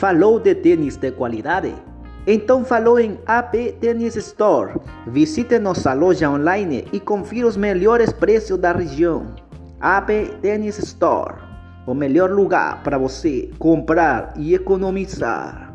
Falou de tênis de qualidade? Então falou em AP Tennis Store. Visite nossa loja online e confira os melhores preços da região. AP Tennis Store, o melhor lugar para você comprar e economizar.